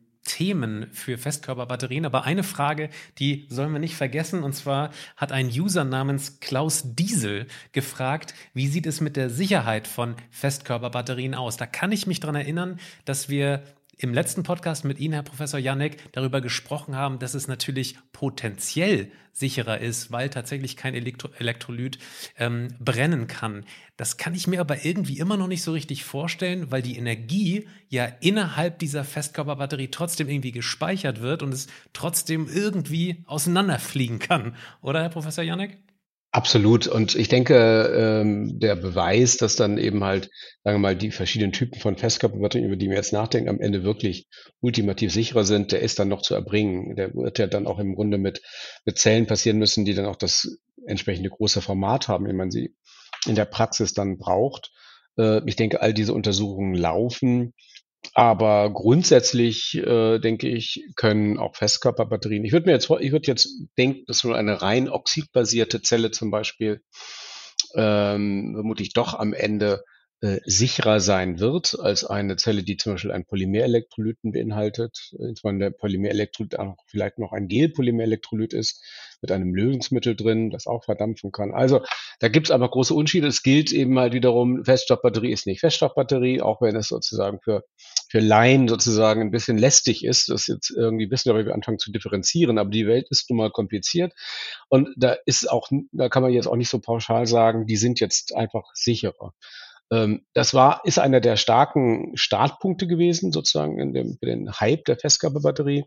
S3: für Festkörperbatterien. Aber eine Frage, die sollen wir nicht vergessen. Und zwar hat ein User namens Klaus Diesel gefragt, wie sieht es mit der Sicherheit von Festkörperbatterien aus? Da kann ich mich daran erinnern, dass wir im letzten Podcast mit Ihnen, Herr Professor Janek, darüber gesprochen haben, dass es natürlich potenziell sicherer ist, weil tatsächlich kein Elektro Elektrolyt ähm, brennen kann. Das kann ich mir aber irgendwie immer noch nicht so richtig vorstellen, weil die Energie ja innerhalb dieser Festkörperbatterie trotzdem irgendwie gespeichert wird und es trotzdem irgendwie auseinanderfliegen kann. Oder, Herr Professor Janek?
S5: Absolut. Und ich denke, ähm, der Beweis, dass dann eben halt, sagen wir mal, die verschiedenen Typen von Festkörperbatterien, über die wir jetzt nachdenken, am Ende wirklich ultimativ sicherer sind, der ist dann noch zu erbringen. Der wird ja dann auch im Grunde mit, mit Zellen passieren müssen, die dann auch das entsprechende große Format haben, wie man sie in der Praxis dann braucht. Äh, ich denke, all diese Untersuchungen laufen. Aber grundsätzlich, äh, denke ich, können auch Festkörperbatterien. Ich würde mir jetzt, ich würde jetzt denken, dass so eine rein oxidbasierte Zelle zum Beispiel ähm, vermutlich doch am Ende sicherer sein wird als eine Zelle, die zum Beispiel einen Polymerelektrolyten beinhaltet. Insbesondere der Polymerelektrolyt auch vielleicht noch ein Gelpolymerelektrolyt ist mit einem Lösungsmittel drin, das auch verdampfen kann. Also da gibt es aber große Unterschiede. Es gilt eben mal wiederum, Feststoffbatterie ist nicht Feststoffbatterie, auch wenn es sozusagen für, für Laien sozusagen ein bisschen lästig ist, das jetzt irgendwie wissen, aber wir anfangen zu differenzieren. Aber die Welt ist nun mal kompliziert. Und da ist auch, da kann man jetzt auch nicht so pauschal sagen, die sind jetzt einfach sicherer. Ähm, das war, ist einer der starken Startpunkte gewesen, sozusagen in dem, in den Hype der Festkörperbatterie.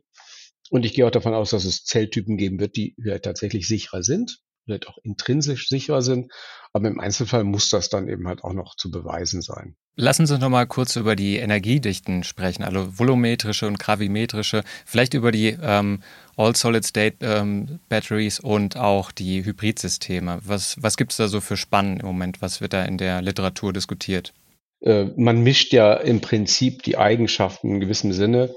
S5: Und ich gehe auch davon aus, dass es Zelltypen geben wird, die ja tatsächlich sicherer sind, vielleicht auch intrinsisch sicherer sind. Aber im Einzelfall muss das dann eben halt auch noch zu beweisen sein.
S1: Lassen Sie uns noch mal kurz über die Energiedichten sprechen, also volumetrische und gravimetrische, vielleicht über die ähm, All-Solid-State-Batteries ähm, und auch die Hybridsysteme. Was, was gibt es da so für Spannen im Moment? Was wird da in der Literatur diskutiert?
S5: Äh, man mischt ja im Prinzip die Eigenschaften in gewissem Sinne,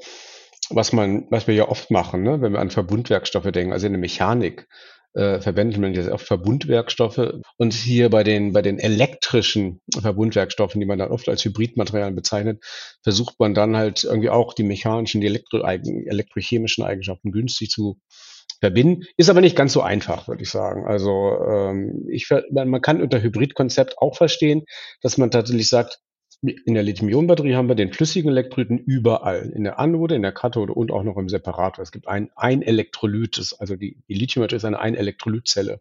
S5: was man, was wir ja oft machen, ne? wenn wir an Verbundwerkstoffe denken, also in der Mechanik äh, verwendet man jetzt oft Verbundwerkstoffe. Und hier bei den, bei den elektrischen Verbundwerkstoffen, die man dann oft als Hybridmaterialien bezeichnet, versucht man dann halt irgendwie auch die mechanischen, die elektro elektrochemischen Eigenschaften günstig zu verbinden. Ist aber nicht ganz so einfach, würde ich sagen. Also ähm, ich, man kann unter Hybridkonzept auch verstehen, dass man tatsächlich sagt, in der Lithium-Ionen-Batterie haben wir den flüssigen Elektrolyten überall, in der Anode, in der Kathode und auch noch im Separator. Es gibt ein, ein Elektrolyt, also die, die Lithium-Batterie ist eine Ein-Elektrolyt-Zelle.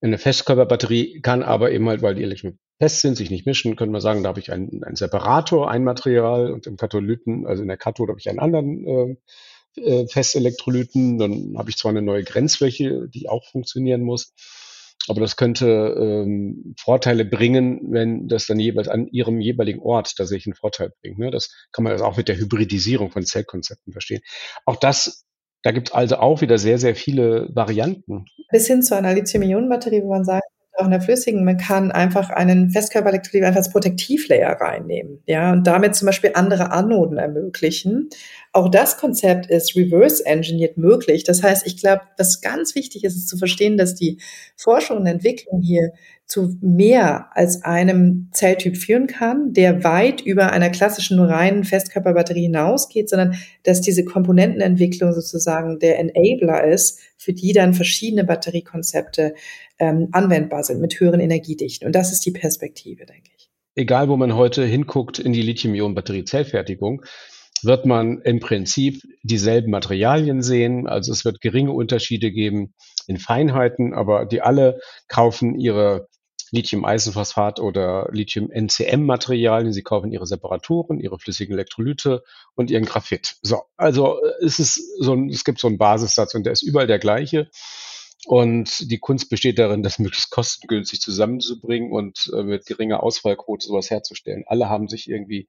S5: Eine Festkörperbatterie kann aber eben halt, weil die Elektrolyte fest sind, sich nicht mischen, können wir sagen, da habe ich einen, einen Separator, ein Material und im Katholyten, also in der Kathode habe ich einen anderen äh, äh, Festelektrolyten, dann habe ich zwar eine neue Grenzfläche, die auch funktionieren muss, aber das könnte ähm, Vorteile bringen, wenn das dann jeweils an ihrem jeweiligen Ort tatsächlich einen Vorteil bringt. Ne? Das kann man also auch mit der Hybridisierung von Zellkonzepten verstehen. Auch das, da gibt es also auch wieder sehr, sehr viele Varianten.
S4: Bis hin zu einer Lithium-Ionen-Batterie, wo man sagt, auch in der flüssigen, man kann einfach einen Festkörperelektrolyt einfach als Protektivlayer reinnehmen, ja, und damit zum Beispiel andere Anoden ermöglichen. Auch das Konzept ist reverse engineered möglich. Das heißt, ich glaube, was ganz wichtig ist, ist zu verstehen, dass die Forschung und Entwicklung hier zu mehr als einem Zelltyp führen kann, der weit über einer klassischen reinen Festkörperbatterie hinausgeht, sondern dass diese Komponentenentwicklung sozusagen der Enabler ist, für die dann verschiedene Batteriekonzepte ähm, anwendbar sind mit höheren Energiedichten. Und das ist die Perspektive, denke ich.
S5: Egal, wo man heute hinguckt in die Lithium-Ionen-Batterie-Zellfertigung, wird man im Prinzip dieselben Materialien sehen. Also es wird geringe Unterschiede geben in Feinheiten, aber die alle kaufen ihre Lithium-Eisenphosphat oder Lithium-NCM-Materialien. Sie kaufen ihre Separatoren, ihre flüssigen Elektrolyte und ihren Graphit. So, also es ist so ein, es gibt so einen Basissatz und der ist überall der gleiche. Und die Kunst besteht darin, das möglichst kostengünstig zusammenzubringen und äh, mit geringer Ausfallquote sowas herzustellen. Alle haben sich irgendwie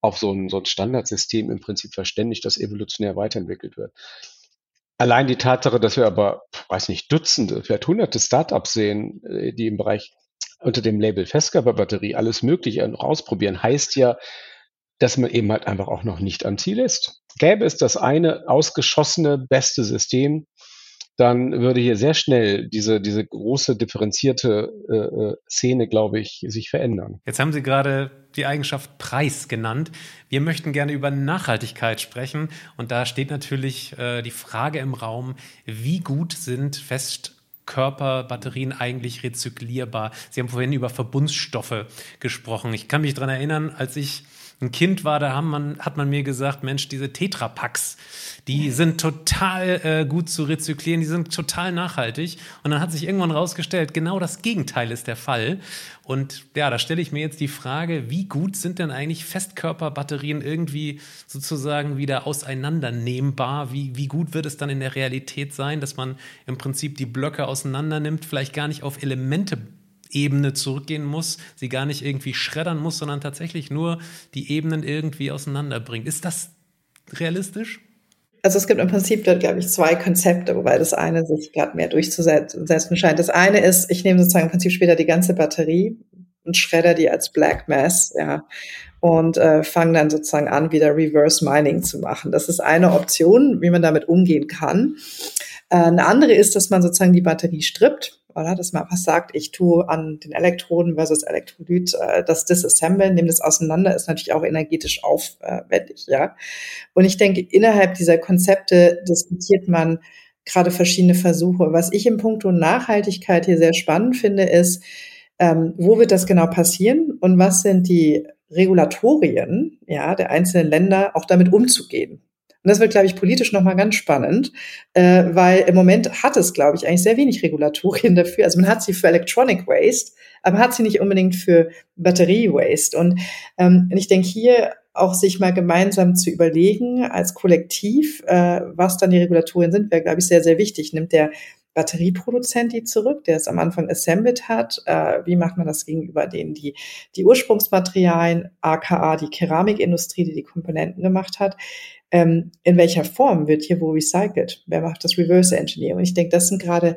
S5: auf so ein, so ein Standardsystem im Prinzip verständigt, das evolutionär weiterentwickelt wird. Allein die Tatsache, dass wir aber, weiß nicht, Dutzende, vielleicht hunderte Startups sehen, äh, die im Bereich unter dem Label Festkörperbatterie alles Mögliche noch ausprobieren, heißt ja, dass man eben halt einfach auch noch nicht am Ziel ist. Gäbe es das eine ausgeschossene beste System, dann würde hier sehr schnell diese, diese große differenzierte äh, äh, Szene, glaube ich, sich verändern.
S3: Jetzt haben Sie gerade die Eigenschaft Preis genannt. Wir möchten gerne über Nachhaltigkeit sprechen. Und da steht natürlich äh, die Frage im Raum, wie gut sind Festkörperbatterien eigentlich rezyklierbar? Sie haben vorhin über Verbundstoffe gesprochen. Ich kann mich daran erinnern, als ich ein Kind war, da man, hat man mir gesagt, Mensch, diese Tetrapacks, die sind total äh, gut zu rezyklieren, die sind total nachhaltig. Und dann hat sich irgendwann rausgestellt, genau das Gegenteil ist der Fall. Und ja, da stelle ich mir jetzt die Frage, wie gut sind denn eigentlich Festkörperbatterien irgendwie sozusagen wieder auseinandernehmbar? Wie, wie gut wird es dann in der Realität sein, dass man im Prinzip die Blöcke auseinander nimmt, vielleicht gar nicht auf Elemente Ebene zurückgehen muss, sie gar nicht irgendwie schreddern muss, sondern tatsächlich nur die Ebenen irgendwie auseinanderbringt. Ist das realistisch?
S4: Also es gibt im Prinzip dort, glaube ich, zwei Konzepte, wobei das eine sich gerade mehr durchzusetzen scheint. Das eine ist, ich nehme sozusagen im Prinzip später die ganze Batterie und schredder die als Black Mass, ja, und äh, fange dann sozusagen an, wieder Reverse Mining zu machen. Das ist eine Option, wie man damit umgehen kann. Äh, eine andere ist, dass man sozusagen die Batterie strippt oder? Dass man einfach sagt, ich tue an den Elektroden versus Elektrolyt äh, das Disassemblen, nehme das auseinander, ist natürlich auch energetisch aufwendig, ja. Und ich denke, innerhalb dieser Konzepte diskutiert man gerade verschiedene Versuche. Was ich im Punkto Nachhaltigkeit hier sehr spannend finde, ist, ähm, wo wird das genau passieren und was sind die Regulatorien ja, der einzelnen Länder, auch damit umzugehen. Und das wird, glaube ich, politisch nochmal ganz spannend, äh, weil im Moment hat es, glaube ich, eigentlich sehr wenig Regulatorien [LAUGHS] dafür. Also man hat sie für Electronic Waste, aber hat sie nicht unbedingt für Batterie Waste. Und, ähm, ich denke hier auch sich mal gemeinsam zu überlegen als Kollektiv, äh, was dann die Regulatorien sind, wäre, glaube ich, sehr, sehr wichtig. Nimmt der Batterieproduzent die zurück, der es am Anfang assembled hat? Äh, wie macht man das gegenüber denen, die die Ursprungsmaterialien, aka die Keramikindustrie, die die Komponenten gemacht hat? Ähm, in welcher Form wird hier wo recycelt? Wer macht das Reverse Engineering? Ich denke, das sind gerade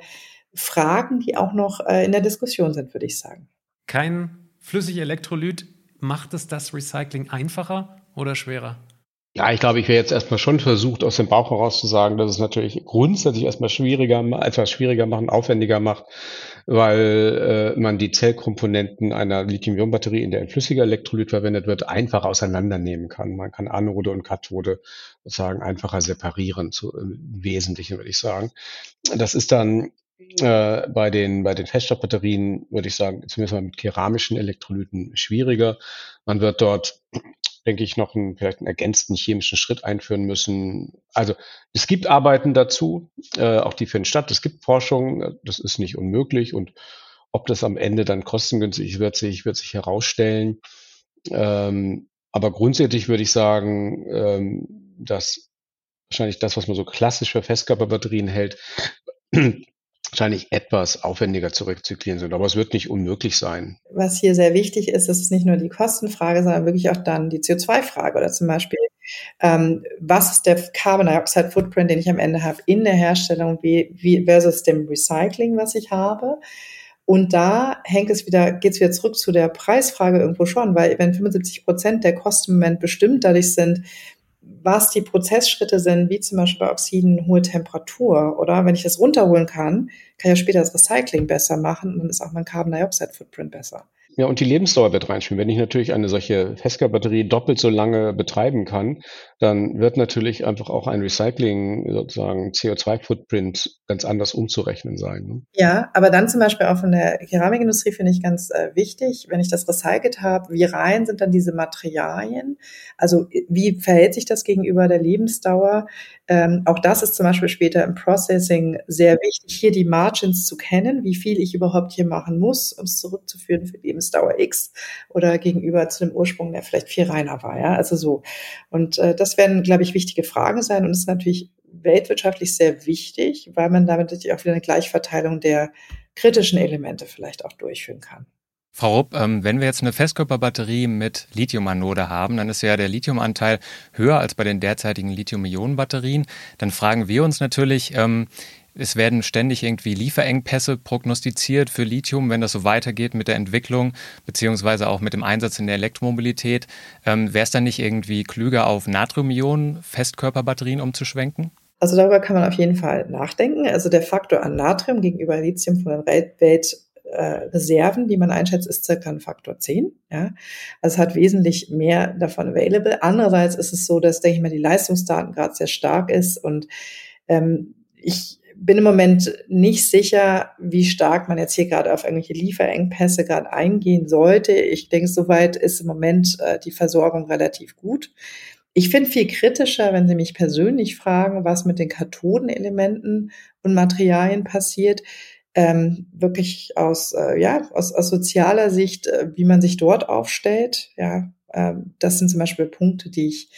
S4: Fragen, die auch noch äh, in der Diskussion sind, würde ich sagen.
S3: Kein flüssiger Elektrolyt, macht es das Recycling einfacher oder schwerer?
S5: Ja, ich glaube, ich wäre jetzt erstmal schon versucht, aus dem Bauch heraus zu sagen, dass es natürlich grundsätzlich erstmal schwieriger, etwas schwieriger machen, aufwendiger macht, weil äh, man die Zellkomponenten einer Lithium-Ionen-Batterie, in der ein flüssiger Elektrolyt verwendet wird, einfach auseinandernehmen kann. Man kann Anode und Kathode sozusagen einfacher separieren, zu, im Wesentlichen würde ich sagen. Das ist dann äh, bei den, bei den Feststoffbatterien, würde ich sagen, zumindest mal mit keramischen Elektrolyten schwieriger. Man wird dort denke ich, noch einen, vielleicht einen ergänzten chemischen Schritt einführen müssen. Also es gibt Arbeiten dazu, äh, auch die finden statt. Es gibt Forschung, das ist nicht unmöglich und ob das am Ende dann kostengünstig wird sich, wird sich herausstellen. Ähm, aber grundsätzlich würde ich sagen, ähm, dass wahrscheinlich das, was man so klassisch für Festkörperbatterien hält, wahrscheinlich etwas aufwendiger zu rezyklieren sind. Aber es wird nicht unmöglich sein.
S4: Was hier sehr wichtig ist, ist nicht nur die Kostenfrage, sondern wirklich auch dann die CO2-Frage oder zum Beispiel, ähm, was ist der Carbon Dioxide Footprint, den ich am Ende habe in der Herstellung wie, wie versus dem Recycling, was ich habe. Und da hängt es wieder, geht es wieder zurück zu der Preisfrage irgendwo schon, weil wenn 75 Prozent der Kosten im Moment bestimmt dadurch sind, was die Prozessschritte sind, wie zum Beispiel bei Oxiden hohe Temperatur, oder? Wenn ich das runterholen kann, kann ich ja später das Recycling besser machen und dann ist auch mein Carbon Dioxide Footprint besser.
S5: Ja, und die Lebensdauer wird reinspielen. Wenn ich natürlich eine solche Fesca-Batterie doppelt so lange betreiben kann, dann wird natürlich einfach auch ein Recycling sozusagen CO2-Footprint ganz anders umzurechnen sein. Ne?
S4: Ja, aber dann zum Beispiel auch von der Keramikindustrie finde ich ganz äh, wichtig, wenn ich das recycelt habe, wie rein sind dann diese Materialien? Also wie verhält sich das gegenüber der Lebensdauer? Ähm, auch das ist zum Beispiel später im Processing sehr wichtig, hier die Margins zu kennen, wie viel ich überhaupt hier machen muss, um es zurückzuführen für Lebensdauer X oder gegenüber zu dem Ursprung, der vielleicht viel reiner war. Ja, also so. Und äh, das werden, glaube ich, wichtige Fragen sein und ist natürlich weltwirtschaftlich sehr wichtig, weil man damit natürlich auch wieder eine Gleichverteilung der kritischen Elemente vielleicht auch durchführen kann.
S1: Frau Rupp, ähm, wenn wir jetzt eine Festkörperbatterie mit Lithiumanode haben, dann ist ja der Lithiumanteil höher als bei den derzeitigen Lithium-Ionen-Batterien. Dann fragen wir uns natürlich, ähm, es werden ständig irgendwie Lieferengpässe prognostiziert für Lithium, wenn das so weitergeht mit der Entwicklung, beziehungsweise auch mit dem Einsatz in der Elektromobilität. Ähm, Wäre es dann nicht irgendwie klüger, auf Natrium-Ionen-Festkörperbatterien umzuschwenken?
S4: Also darüber kann man auf jeden Fall nachdenken. Also der Faktor an Natrium gegenüber Lithium von den Welt äh, Reserven, die man einschätzt, ist circa ein Faktor 10. Ja? Also es hat wesentlich mehr davon available. Andererseits ist es so, dass, denke ich mal, die Leistungsdaten gerade sehr stark ist und ähm, ich bin im Moment nicht sicher, wie stark man jetzt hier gerade auf irgendwelche Lieferengpässe gerade eingehen sollte. Ich denke, soweit ist im Moment äh, die Versorgung relativ gut. Ich finde viel kritischer, wenn Sie mich persönlich fragen, was mit den Kathodenelementen und Materialien passiert ähm, wirklich aus, äh, ja, aus, aus sozialer Sicht, äh, wie man sich dort aufstellt. Ja, ähm, das sind zum Beispiel Punkte, die ich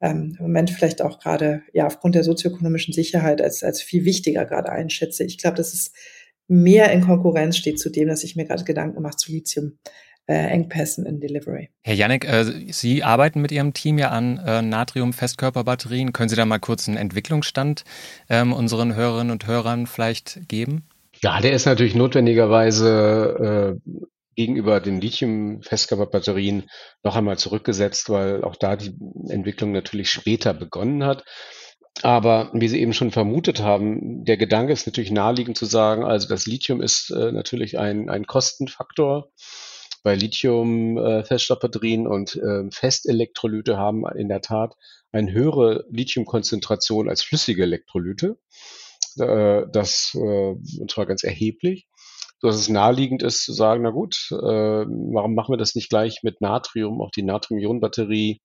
S4: ähm, im Moment vielleicht auch gerade ja aufgrund der sozioökonomischen Sicherheit als, als viel wichtiger gerade einschätze. Ich glaube, dass es mehr in Konkurrenz steht zu dem, dass ich mir gerade Gedanken mache zu Lithium. Äh, Engpässen in Delivery.
S1: Herr Janik, äh, Sie arbeiten mit Ihrem Team ja an äh, Natrium-Festkörperbatterien. Können Sie da mal kurz einen Entwicklungsstand ähm, unseren Hörerinnen und Hörern vielleicht geben?
S5: Ja, der ist natürlich notwendigerweise äh, gegenüber den Lithium-Festkörperbatterien noch einmal zurückgesetzt, weil auch da die Entwicklung natürlich später begonnen hat. Aber wie Sie eben schon vermutet haben, der Gedanke ist natürlich naheliegend zu sagen, also das Lithium ist äh, natürlich ein, ein Kostenfaktor. Bei Lithium-Feststoffbatterien äh, und äh, Festelektrolyte haben in der Tat eine höhere Lithiumkonzentration als flüssige Elektrolyte äh, das äh, und zwar ganz erheblich, dass es naheliegend ist zu sagen, na gut, äh, warum machen wir das nicht gleich mit Natrium? Auch die Natrium-Ionen-Batterie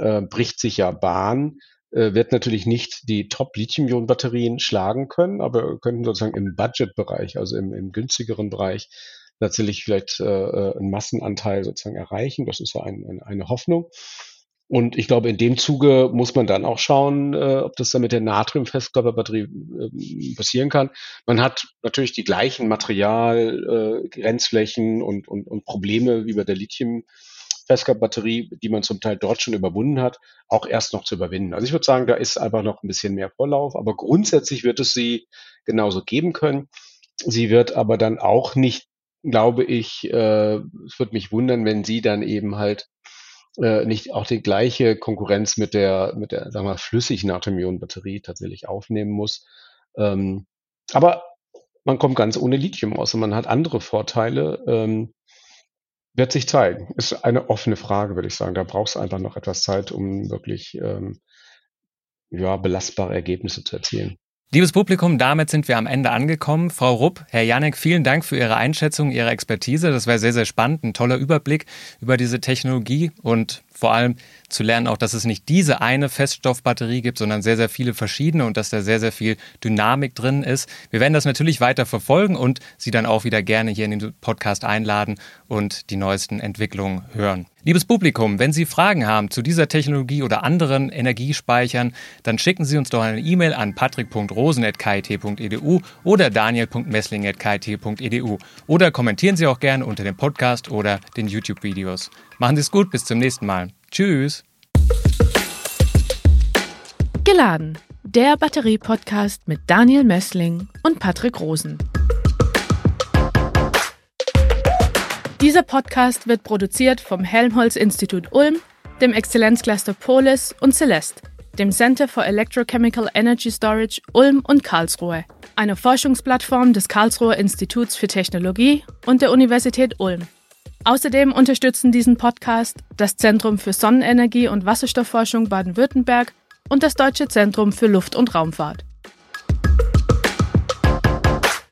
S5: äh, bricht sich ja Bahn. äh, wird natürlich nicht die Top-Lithium-Ionen-Batterien schlagen können, aber könnten sozusagen im Budget-Bereich, also im, im günstigeren Bereich, natürlich vielleicht äh, äh einen Massenanteil sozusagen erreichen. Das ist ja ein, ein, eine Hoffnung. Und ich glaube, in dem Zuge muss man dann auch schauen, äh, ob das dann mit der Natrium-Festkörperbatterie äh, passieren kann. Man hat natürlich die gleichen Material, äh, Grenzflächen und, und, und Probleme wie bei der Lithium Festkörperbatterie, die man zum Teil dort schon überwunden hat, auch erst noch zu überwinden. Also ich würde sagen, da ist einfach noch ein bisschen mehr Vorlauf, aber grundsätzlich wird es sie genauso geben können. Sie wird aber dann auch nicht, glaube ich, äh, es würde mich wundern, wenn sie dann eben halt äh, nicht auch die gleiche Konkurrenz mit der, mit der, sagen wir mal, flüssig Natrium-Ionen-Batterie tatsächlich aufnehmen muss. Ähm, aber man kommt ganz ohne Lithium aus und man hat andere Vorteile. Ähm, wird sich zeigen. Ist eine offene Frage, würde ich sagen. Da brauchst du einfach noch etwas Zeit, um wirklich ähm, ja, belastbare Ergebnisse zu erzielen.
S1: Liebes Publikum, damit sind wir am Ende angekommen. Frau Rupp, Herr Janek, vielen Dank für Ihre Einschätzung, Ihre Expertise. Das war sehr, sehr spannend, ein toller Überblick über diese Technologie und vor allem zu lernen auch, dass es nicht diese eine Feststoffbatterie gibt, sondern sehr, sehr viele verschiedene und dass da sehr, sehr viel Dynamik drin ist. Wir werden das natürlich weiter verfolgen und Sie dann auch wieder gerne hier in den Podcast einladen und die neuesten Entwicklungen hören. Liebes Publikum, wenn Sie Fragen haben zu dieser Technologie oder anderen Energiespeichern, dann schicken Sie uns doch eine E-Mail an patrick.rosen.kit.edu oder daniel.messling.kit.edu oder kommentieren Sie auch gerne unter dem Podcast oder den YouTube-Videos. Machen Sie es gut, bis zum nächsten Mal. Tschüss.
S2: Geladen. Der Batterie-Podcast mit Daniel Messling und Patrick Rosen. Dieser Podcast wird produziert vom Helmholtz-Institut Ulm, dem Exzellenzcluster Polis und Celeste, dem Center for Electrochemical Energy Storage Ulm und Karlsruhe, einer Forschungsplattform des Karlsruher Instituts für Technologie und der Universität Ulm. Außerdem unterstützen diesen Podcast das Zentrum für Sonnenenergie und Wasserstoffforschung Baden-Württemberg und das Deutsche Zentrum für Luft- und Raumfahrt.